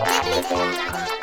Let me you.